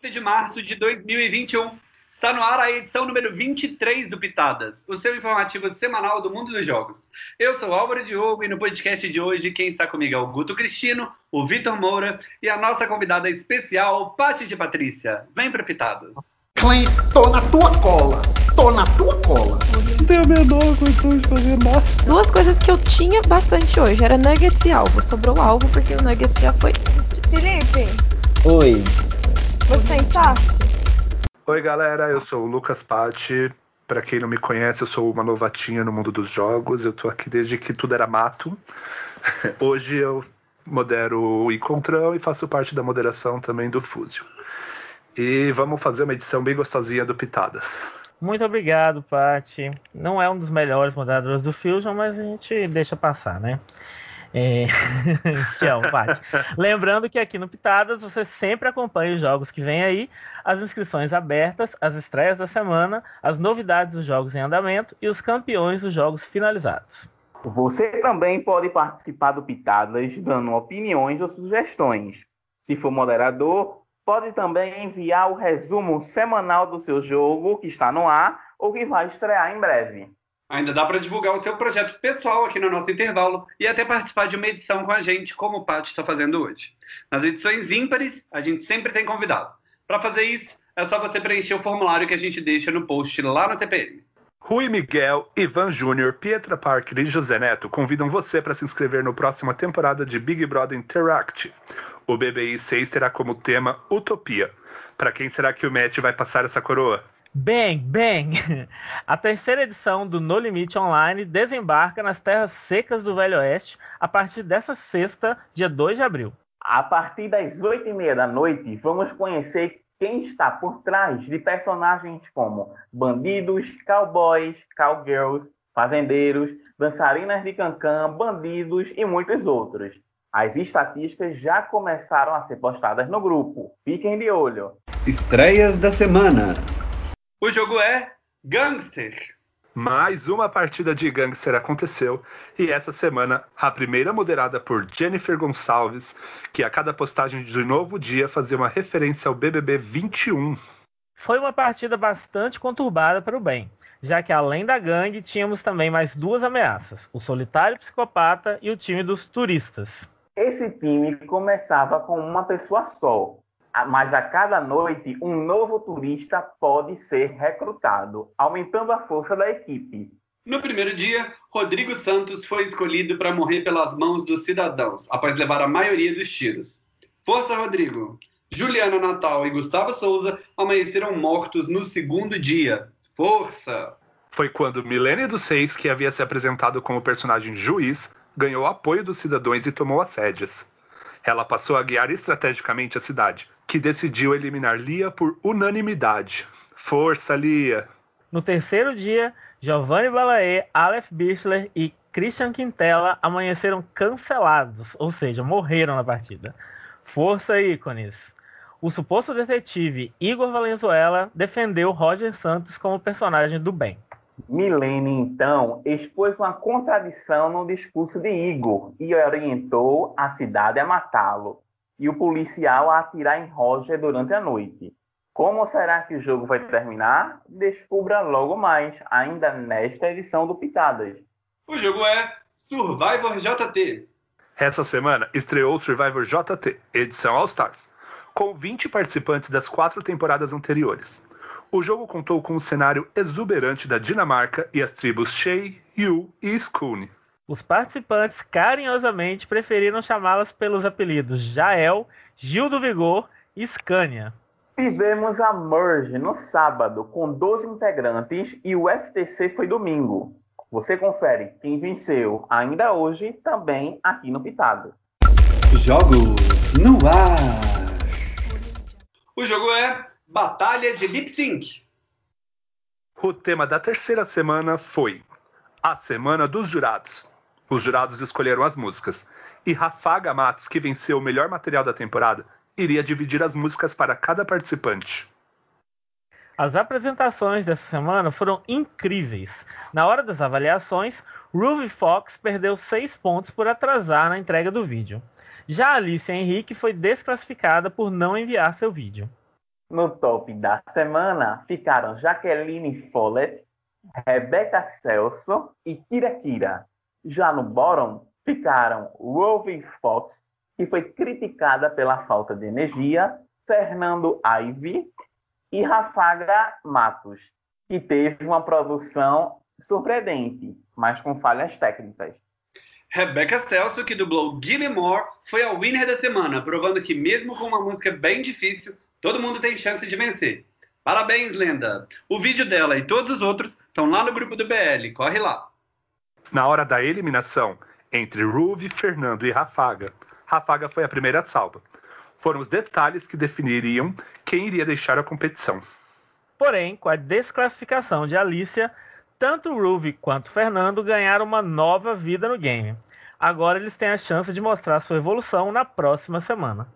30 de março de 2021. Está no ar a edição número 23 do Pitadas, o seu informativo semanal do mundo dos jogos. Eu sou Álvaro Diogo e no podcast de hoje quem está comigo é o Guto Cristino, o Vitor Moura e a nossa convidada especial, Pati de Patrícia. Vem para Pitadas. Clem, tô na tua cola. Tô na tua cola. Não tenho a menor condição de fazer nada. Duas coisas que eu tinha bastante hoje era nuggets e alvo. Sobrou alvo porque o nuggets já foi. Felipe, Oi. Você está? Oi, galera, eu sou o Lucas Patti. Pra quem não me conhece, eu sou uma novatinha no mundo dos jogos. Eu tô aqui desde que tudo era mato. Hoje eu modero o Encontrão e faço parte da moderação também do Fúzio. E vamos fazer uma edição bem gostosinha do Pitadas. Muito obrigado, Paty. Não é um dos melhores moderadores do Fusion, mas a gente deixa passar, né? É... Paty. Lembrando que aqui no Pitadas você sempre acompanha os jogos que vem aí, as inscrições abertas, as estreias da semana, as novidades dos jogos em andamento e os campeões dos jogos finalizados. Você também pode participar do Pitadas dando opiniões ou sugestões. Se for moderador, pode também enviar o resumo semanal do seu jogo que está no ar ou que vai estrear em breve. Ainda dá para divulgar o seu projeto pessoal aqui no nosso intervalo e até participar de uma edição com a gente, como o Paty está fazendo hoje. Nas edições ímpares, a gente sempre tem convidado. Para fazer isso, é só você preencher o formulário que a gente deixa no post lá no TPM. Rui Miguel, Ivan Júnior, Pietra Parker e José Neto convidam você para se inscrever na próxima temporada de Big Brother Interactive. O BBI 6 terá como tema Utopia. Para quem será que o Matt vai passar essa coroa? Bang, bang! A terceira edição do No Limite Online desembarca nas terras secas do Velho Oeste a partir dessa sexta, dia 2 de abril. A partir das 8h30 da noite, vamos conhecer quem está por trás de personagens como bandidos, cowboys, cowgirls, fazendeiros, dançarinas de cancã, bandidos e muitos outros. As estatísticas já começaram a ser postadas no grupo. Fiquem de olho. Estreias da semana. O jogo é Gangster. Mais uma partida de Gangster aconteceu e essa semana a primeira moderada por Jennifer Gonçalves, que a cada postagem de novo dia fazia uma referência ao BBB 21. Foi uma partida bastante conturbada para o bem, já que além da gangue tínhamos também mais duas ameaças: o solitário psicopata e o time dos turistas. Esse time começava com uma pessoa só, mas a cada noite um novo turista pode ser recrutado, aumentando a força da equipe. No primeiro dia, Rodrigo Santos foi escolhido para morrer pelas mãos dos cidadãos, após levar a maioria dos tiros. Força, Rodrigo! Juliana Natal e Gustavo Souza amanheceram mortos no segundo dia. Força! Foi quando Milene dos Seis, que havia se apresentado como personagem juiz, ganhou apoio dos cidadãos e tomou as rédeas. Ela passou a guiar estrategicamente a cidade, que decidiu eliminar Lia por unanimidade. Força, Lia! No terceiro dia, Giovanni Balaê, Aleph Bichler e Christian Quintela amanheceram cancelados, ou seja, morreram na partida. Força, ícones! O suposto detetive Igor Valenzuela defendeu Roger Santos como personagem do bem. Milene, então, expôs uma contradição no discurso de Igor e orientou a cidade a matá-lo e o policial a atirar em Roger durante a noite. Como será que o jogo vai terminar? Descubra logo mais, ainda nesta edição do Pitadas. O jogo é Survivor JT. Essa semana estreou Survivor JT, edição All Stars, com 20 participantes das quatro temporadas anteriores. O jogo contou com um cenário exuberante da Dinamarca e as tribos Shay, Yu e Skune. Os participantes carinhosamente preferiram chamá-las pelos apelidos Jael, Gil do Vigor e Scania. Tivemos a Merge no sábado, com 12 integrantes, e o FTC foi domingo. Você confere quem venceu ainda hoje, também aqui no Pitado. Jogos no ar. O jogo é Batalha de Lip Sync. O tema da terceira semana foi a Semana dos Jurados. Os jurados escolheram as músicas e Rafaga Matos, que venceu o melhor material da temporada, iria dividir as músicas para cada participante. As apresentações dessa semana foram incríveis. Na hora das avaliações, Ruby Fox perdeu 6 pontos por atrasar na entrega do vídeo. Já Alice Henrique foi desclassificada por não enviar seu vídeo. No top da semana ficaram Jaqueline Follett, Rebecca Celso e Kira Kira. Já no bottom ficaram Rovi Fox, que foi criticada pela falta de energia, Fernando Ivy e Rafaga Matos, que teve uma produção surpreendente, mas com falhas técnicas. Rebecca Celso, que dublou Gimme More, foi a winner da semana, provando que mesmo com uma música bem difícil, todo mundo tem chance de vencer. Parabéns, Lenda! O vídeo dela e todos os outros estão lá no grupo do BL, corre lá! Na hora da eliminação entre Ruve, Fernando e Rafaga, Rafaga foi a primeira salva. Foram os detalhes que definiriam quem iria deixar a competição. Porém, com a desclassificação de Alicia, tanto Ruby quanto Fernando ganharam uma nova vida no game. Agora eles têm a chance de mostrar sua evolução na próxima semana.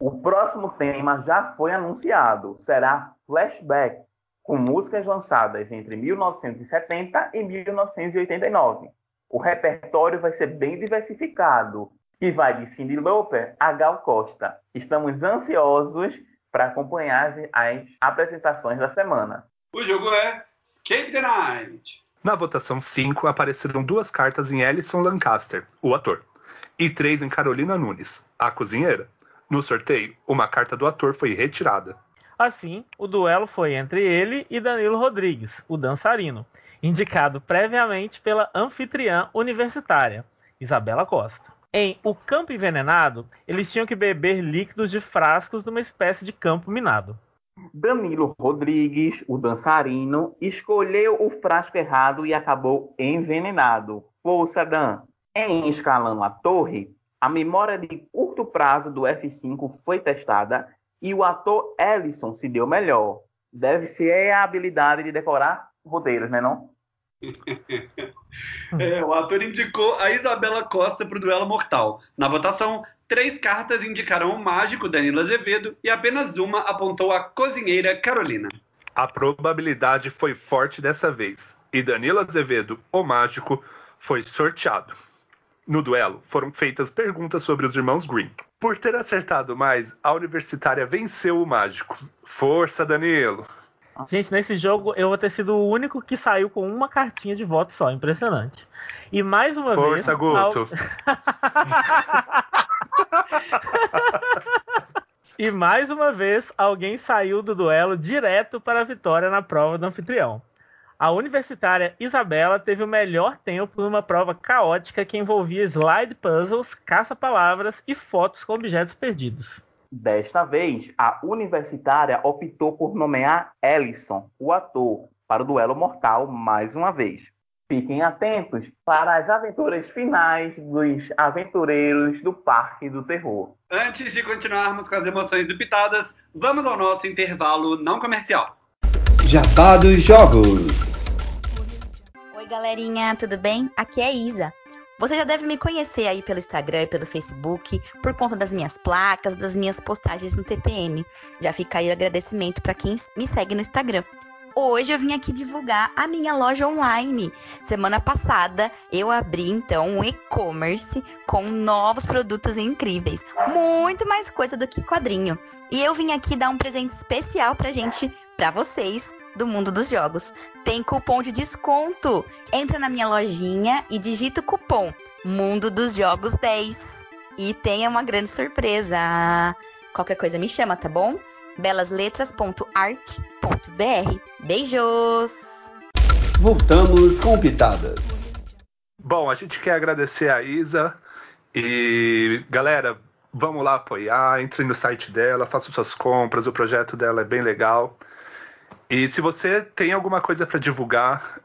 O próximo tema já foi anunciado, será Flashback, com músicas lançadas entre 1970 e 1989. O repertório vai ser bem diversificado e vai de Cyndi Lauper a Gal Costa. Estamos ansiosos para acompanhar as, as apresentações da semana. O jogo é Escape the Night. Na votação 5 apareceram duas cartas em Ellison Lancaster, o ator, e três em Carolina Nunes, a cozinheira. No sorteio, uma carta do ator foi retirada. Assim, o duelo foi entre ele e Danilo Rodrigues, o dançarino, indicado previamente pela anfitriã universitária, Isabela Costa. Em O Campo Envenenado, eles tinham que beber líquidos de frascos numa espécie de campo minado. Danilo Rodrigues, o dançarino, escolheu o frasco errado e acabou envenenado. Força Dan. Em Escalando a Torre, a memória de curto prazo do F5 foi testada e o ator Ellison se deu melhor. Deve ser a habilidade de decorar roteiros, né não? é, o ator indicou a Isabela Costa para o duelo mortal. Na votação, três cartas indicaram o mágico Danilo Azevedo e apenas uma apontou a cozinheira Carolina. A probabilidade foi forte dessa vez e Danilo Azevedo, o mágico, foi sorteado. No duelo, foram feitas perguntas sobre os irmãos Green. Por ter acertado mais, a universitária venceu o mágico. Força, Danilo! Gente, nesse jogo eu vou ter sido o único que saiu com uma cartinha de voto só. Impressionante. E mais uma Força, vez. Guto! e mais uma vez, alguém saiu do duelo direto para a vitória na prova do anfitrião. A universitária Isabela teve o melhor tempo numa prova caótica que envolvia slide puzzles, caça-palavras e fotos com objetos perdidos. Desta vez, a universitária optou por nomear Ellison, o ator, para o duelo mortal mais uma vez. Fiquem atentos para as aventuras finais dos aventureiros do Parque do Terror. Antes de continuarmos com as emoções do Pitadas, vamos ao nosso intervalo não comercial. Jabá dos Jogos. Oi, galerinha, tudo bem? Aqui é Isa. Você já deve me conhecer aí pelo Instagram e pelo Facebook, por conta das minhas placas, das minhas postagens no TPM. Já fica aí o agradecimento para quem me segue no Instagram. Hoje eu vim aqui divulgar a minha loja online. Semana passada eu abri então um e-commerce com novos produtos incríveis, muito mais coisa do que quadrinho. E eu vim aqui dar um presente especial pra gente, pra vocês do mundo dos jogos. Tem cupom de desconto. Entra na minha lojinha e digita o cupom Mundo dos Jogos 10. E tenha uma grande surpresa. Qualquer coisa me chama, tá bom? belasletras.art.br. Beijos! Voltamos com pitadas. Bom, a gente quer agradecer a Isa e galera, vamos lá apoiar, entre no site dela, faça suas compras, o projeto dela é bem legal. E se você tem alguma coisa para divulgar,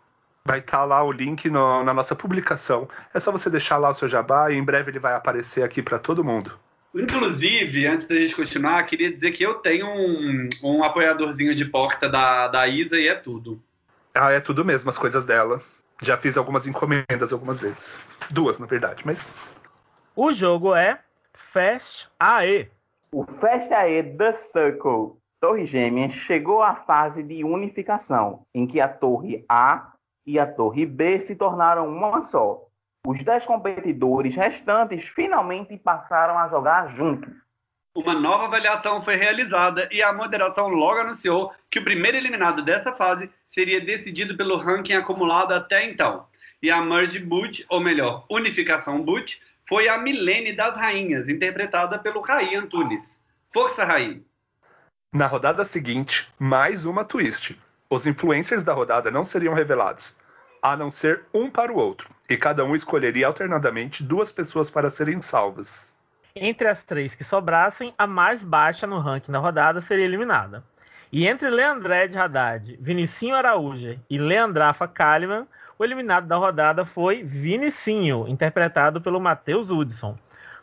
vai estar tá lá o link no, na nossa publicação. É só você deixar lá o seu jabá e em breve ele vai aparecer aqui para todo mundo. Inclusive, antes da gente continuar, queria dizer que eu tenho um, um apoiadorzinho de porta da, da Isa e é tudo. Ah, é tudo mesmo, as coisas dela. Já fiz algumas encomendas algumas vezes. Duas, na verdade, mas. O jogo é Fast AE. O Fast AE The Circle Torre Gêmeas chegou à fase de unificação, em que a Torre A e a Torre B se tornaram uma só. Os dez competidores restantes finalmente passaram a jogar juntos. Uma nova avaliação foi realizada e a moderação logo anunciou que o primeiro eliminado dessa fase seria decidido pelo ranking acumulado até então. E a Merge Boot, ou melhor, Unificação Boot, foi a Milene das Rainhas, interpretada pelo Raí Antunes. Força, Raí! Na rodada seguinte, mais uma twist. Os influencers da rodada não seriam revelados, a não ser um para o outro, e cada um escolheria alternadamente duas pessoas para serem salvas. Entre as três que sobrassem, a mais baixa no ranking da rodada seria eliminada. E entre Leandré de Haddad, Vinicinho Araújo e Leandrafa Kalimann, o eliminado da rodada foi Vinicinho, interpretado pelo Matheus Hudson.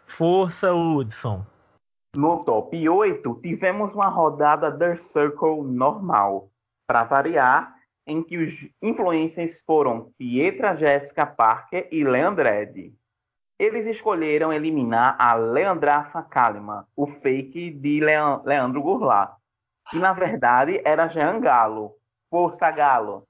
Força, Hudson! No top 8, tivemos uma rodada The Circle normal. Para variar, em que os influencers foram Pietra Jéssica Parker e Leandred. Eles escolheram eliminar a Leandrafa Kalimann, o fake de Leandro Goulart, que na verdade era Jean Galo. Força Galo!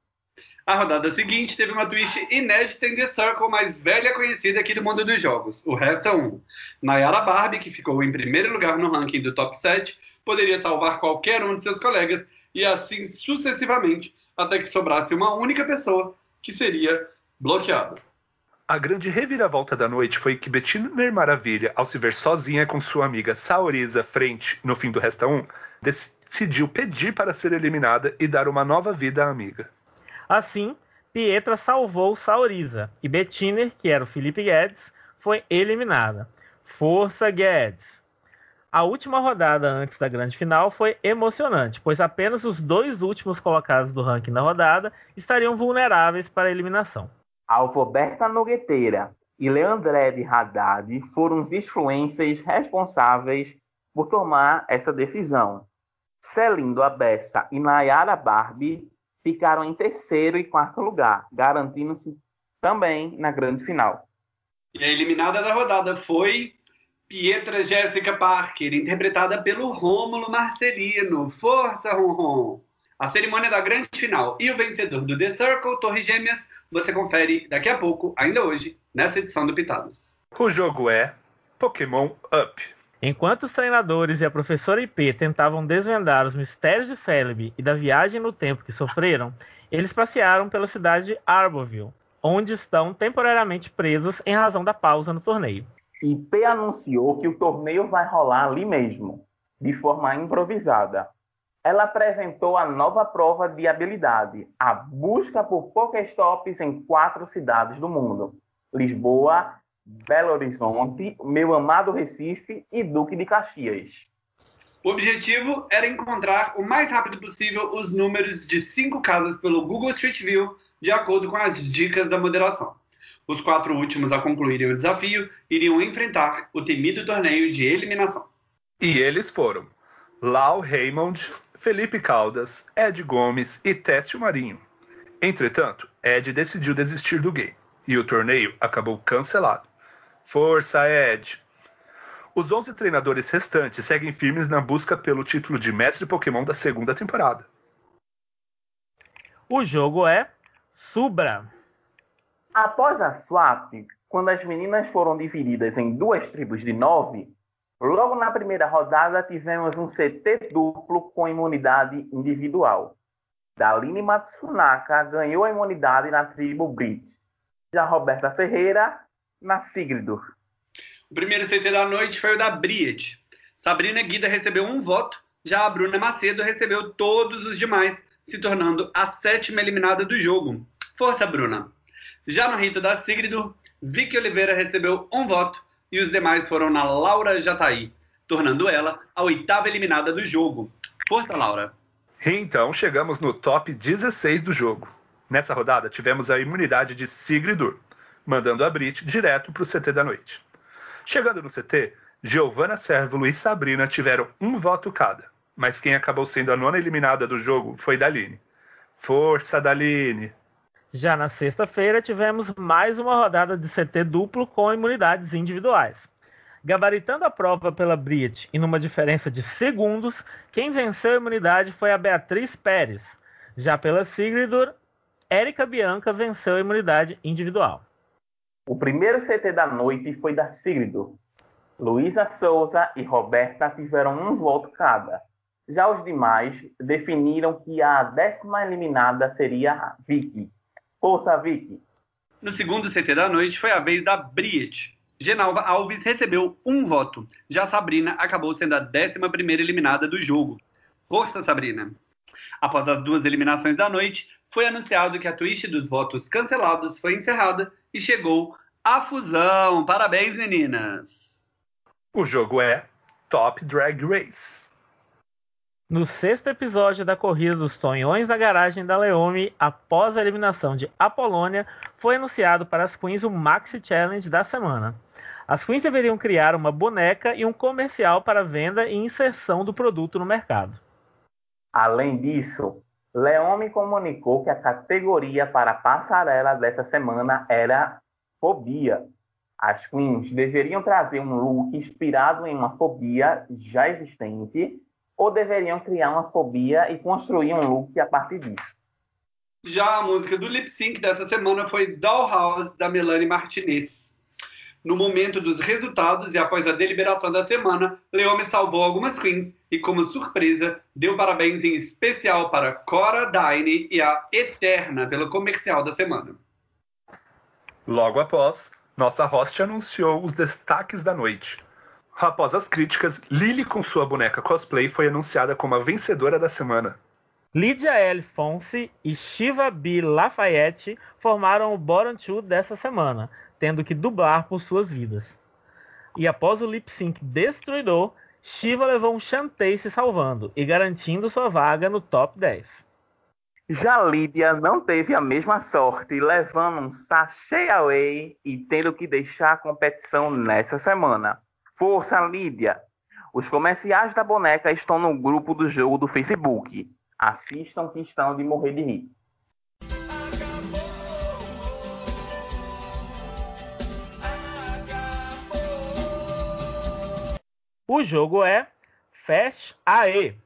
A rodada seguinte teve uma twist inédita em The Circle mais velha conhecida aqui do mundo dos jogos, o Resta 1. Nayara Barbie, que ficou em primeiro lugar no ranking do top 7, poderia salvar qualquer um de seus colegas e assim sucessivamente, até que sobrasse uma única pessoa que seria bloqueada. A grande reviravolta da noite foi que Bettina Maravilha, ao se ver sozinha com sua amiga Saoriza frente no fim do Resta 1, decidiu pedir para ser eliminada e dar uma nova vida à amiga. Assim, Pietra salvou Saoriza e Bettiner, que era o Felipe Guedes, foi eliminada. Força Guedes! A última rodada antes da grande final foi emocionante, pois apenas os dois últimos colocados do ranking da rodada estariam vulneráveis para a eliminação. Alfoberta Nogueteira e Leandré de Haddad foram os influencers responsáveis por tomar essa decisão. Celindo Abessa e Nayara Barbie ficaram em terceiro e quarto lugar, garantindo-se também na grande final. E a eliminada da rodada foi Pietra Jéssica Parker, interpretada pelo Rômulo Marcelino. Força, Ronron! A cerimônia da grande final e o vencedor do The Circle, Torre Gêmeas, você confere daqui a pouco, ainda hoje, nessa edição do Pitadas. O jogo é Pokémon Up. Enquanto os treinadores e a professora IP tentavam desvendar os mistérios de Celebi e da viagem no tempo que sofreram, eles passearam pela cidade de Arborville, onde estão temporariamente presos em razão da pausa no torneio. IP anunciou que o torneio vai rolar ali mesmo, de forma improvisada ela apresentou a nova prova de habilidade, a busca por Pokéstops em quatro cidades do mundo: Lisboa, Belo Horizonte, meu amado Recife e Duque de Caxias. O objetivo era encontrar o mais rápido possível os números de cinco casas pelo Google Street View, de acordo com as dicas da moderação. Os quatro últimos a concluírem o desafio iriam enfrentar o temido torneio de eliminação. E eles foram Lau Raymond, Felipe Caldas, Ed Gomes e Técio Marinho. Entretanto, Ed decidiu desistir do game e o torneio acabou cancelado. Força, Ed! Os 11 treinadores restantes seguem firmes na busca pelo título de mestre Pokémon da segunda temporada. O jogo é Subra. Após a swap, quando as meninas foram divididas em duas tribos de nove, Logo na primeira rodada, tivemos um CT duplo com imunidade individual. Daline Matsunaka ganhou a imunidade na tribo Brit. Já Roberta Ferreira, na Sigridur. O primeiro CT da noite foi o da Briet. Sabrina Guida recebeu um voto, já a Bruna Macedo recebeu todos os demais, se tornando a sétima eliminada do jogo. Força, Bruna! Já no rito da Sigridur, Vicky Oliveira recebeu um voto, e os demais foram na Laura Jataí, tornando ela a oitava eliminada do jogo. Força, Laura! Então chegamos no top 16 do jogo. Nessa rodada tivemos a imunidade de Sigridur, mandando a Brit direto para o CT da noite. Chegando no CT, Giovanna Sérvulo e Sabrina tiveram um voto cada, mas quem acabou sendo a nona eliminada do jogo foi Daline. Força, Daline! Já na sexta-feira, tivemos mais uma rodada de CT duplo com imunidades individuais. Gabaritando a prova pela Brit e numa diferença de segundos, quem venceu a imunidade foi a Beatriz Pérez. Já pela Sigridur, Érica Bianca venceu a imunidade individual. O primeiro CT da noite foi da Sigridur. Luísa Souza e Roberta tiveram um voto cada. Já os demais definiram que a décima eliminada seria a Vicky. Força, Vicky! No segundo CT da noite foi a vez da Briet. Genalva Alves recebeu um voto. Já Sabrina acabou sendo a 11 eliminada do jogo. Força, Sabrina! Após as duas eliminações da noite, foi anunciado que a twist dos votos cancelados foi encerrada e chegou a fusão. Parabéns, meninas! O jogo é Top Drag Race. No sexto episódio da corrida dos Tonhões da Garagem da Leome, após a eliminação de Apolônia, foi anunciado para as Queens o Maxi Challenge da semana. As Queens deveriam criar uma boneca e um comercial para venda e inserção do produto no mercado. Além disso, Leome comunicou que a categoria para a passarela dessa semana era fobia. As queens deveriam trazer um look inspirado em uma fobia já existente ou deveriam criar uma fobia e construir um look a partir disso. Já a música do lip sync dessa semana foi Dollhouse, da Melanie Martinez. No momento dos resultados e após a deliberação da semana, Leome salvou algumas queens e, como surpresa, deu parabéns em especial para Cora Dine e a Eterna pelo comercial da semana. Logo após, nossa host anunciou os destaques da noite. Após as críticas, Lily com sua boneca cosplay foi anunciada como a vencedora da semana. Lydia L. Fonse e Shiva B. Lafayette formaram o Bottom Two dessa semana, tendo que dublar por suas vidas. E após o lip sync destruidor, Shiva levou um chantei se salvando e garantindo sua vaga no top 10. Já Lídia não teve a mesma sorte, levando um sachê away e tendo que deixar a competição nessa semana. Força, Lídia! Os comerciais da boneca estão no grupo do jogo do Facebook. Assistam que estão de morrer de rir. O jogo é Fast AE.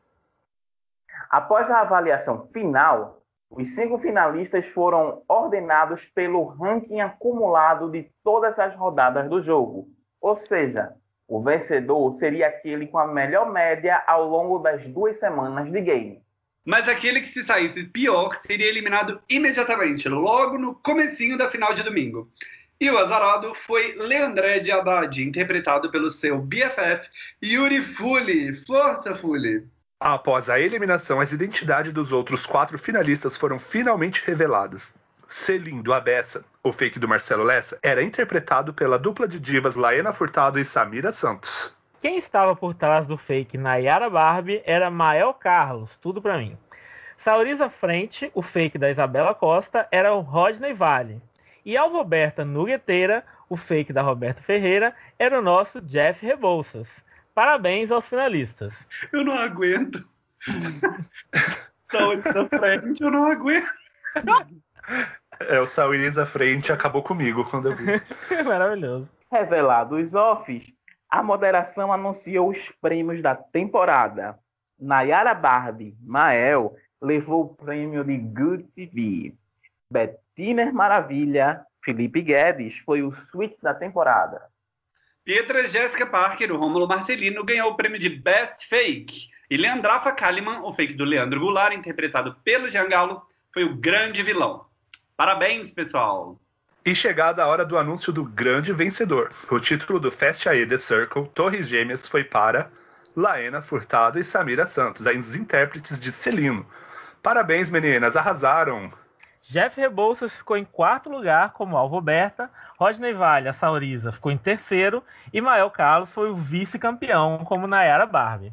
Após a avaliação final, os cinco finalistas foram ordenados pelo ranking acumulado de todas as rodadas do jogo. Ou seja, o vencedor seria aquele com a melhor média ao longo das duas semanas de game. Mas aquele que se saísse pior seria eliminado imediatamente, logo no comecinho da final de domingo. E o azarado foi Leandré de Haddad, interpretado pelo seu BFF Yuri Fully. Força, Fully! Após a eliminação, as identidades dos outros quatro finalistas foram finalmente reveladas. Selim do Abessa, o fake do Marcelo Lessa, era interpretado pela dupla de divas Laena Furtado e Samira Santos. Quem estava por trás do fake Nayara Barbie era Mael Carlos, tudo pra mim. Sauriza Frente, o fake da Isabela Costa, era o Rodney Vale. E Alvoberta Nugueteira, o fake da Roberta Ferreira, era o nosso Jeff Rebouças. Parabéns aos finalistas. Eu não aguento. Sauriza Frente, eu não aguento. É, o Sauriza Frente acabou comigo quando eu vi. Maravilhoso. Revelado os offs, a moderação anunciou os prêmios da temporada. Nayara Barbie Mael levou o prêmio de Good TV. Bettiner Maravilha Felipe Guedes foi o suíte da temporada. Pietra Jéssica Parker, o Rômulo Marcelino, ganhou o prêmio de Best Fake. E Leandrafa Kalimann, o fake do Leandro Goulart, interpretado pelo Giangallo, foi o grande vilão. Parabéns, pessoal! E chegada a hora do anúncio do grande vencedor. O título do Fast AE The Circle Torres Gêmeas foi para Laena Furtado e Samira Santos, as intérpretes de Celino. Parabéns, meninas, arrasaram! Jeff Rebouças ficou em quarto lugar como Alvo Berta, Rodney Vale, a Sauriza, ficou em terceiro e Mael Carlos foi o vice-campeão como Nayara Barbie.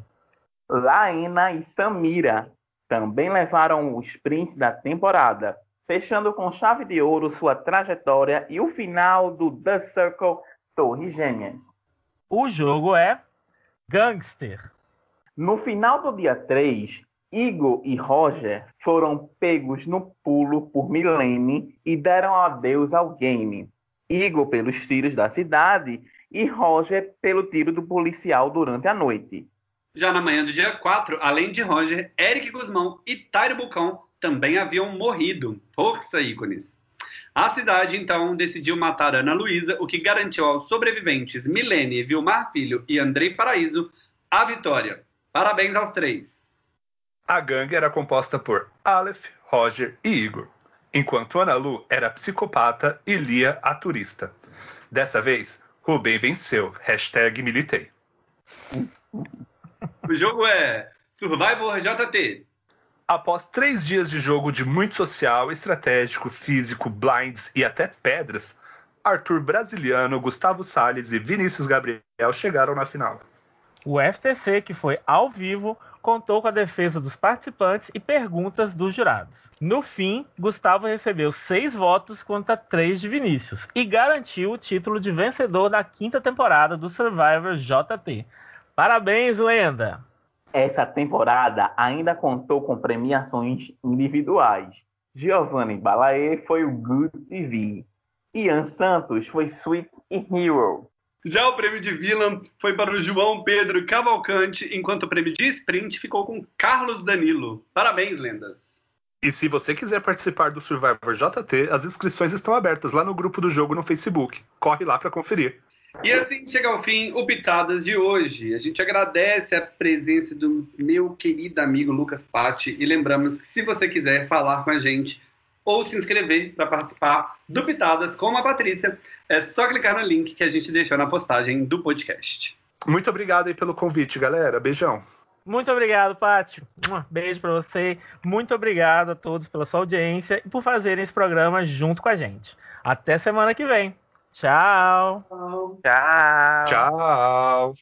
Laena e Samira também levaram o sprint da temporada, fechando com chave de ouro sua trajetória e o final do The Circle Torres Gêmeas. O jogo é Gangster. No final do dia 3, Igor e Roger foram pegos no pulo por Milene e deram adeus ao game. Igor pelos tiros da cidade e Roger pelo tiro do policial durante a noite. Já na manhã do dia 4, além de Roger, Eric Guzmão e Tairo Bucão também haviam morrido. Força, ícones! A cidade, então, decidiu matar Ana Luísa, o que garantiu aos sobreviventes Milene, Vilmar Filho e Andrei Paraíso a vitória. Parabéns aos três. A gangue era composta por Aleph, Roger e Igor, enquanto Ana Lu era psicopata e Lia a turista. Dessa vez, Rubem venceu. Hashtag militei. O jogo é Survivor JT. Após três dias de jogo de muito social, estratégico, físico, blinds e até pedras, Arthur Brasiliano, Gustavo Salles e Vinícius Gabriel chegaram na final. O FTC, que foi ao vivo, contou com a defesa dos participantes e perguntas dos jurados. No fim, Gustavo recebeu seis votos contra três de Vinícius e garantiu o título de vencedor da quinta temporada do Survivor JT. Parabéns, lenda! Essa temporada ainda contou com premiações individuais. Giovanni Balaê foi o Good TV. Ian Santos foi Sweet Hero. Já o prêmio de Villain foi para o João Pedro Cavalcante, enquanto o prêmio de Sprint ficou com Carlos Danilo. Parabéns, lendas! E se você quiser participar do Survivor JT, as inscrições estão abertas lá no grupo do jogo no Facebook. Corre lá para conferir. E assim chega ao fim o Pitadas de hoje. A gente agradece a presença do meu querido amigo Lucas Patti e lembramos que se você quiser falar com a gente ou se inscrever para participar do Pitadas com a Patrícia, é só clicar no link que a gente deixou na postagem do podcast. Muito obrigado aí pelo convite, galera. Beijão. Muito obrigado, Pátio. Beijo para você. Muito obrigado a todos pela sua audiência e por fazerem esse programa junto com a gente. Até semana que vem. Tchau. Tchau. Tchau.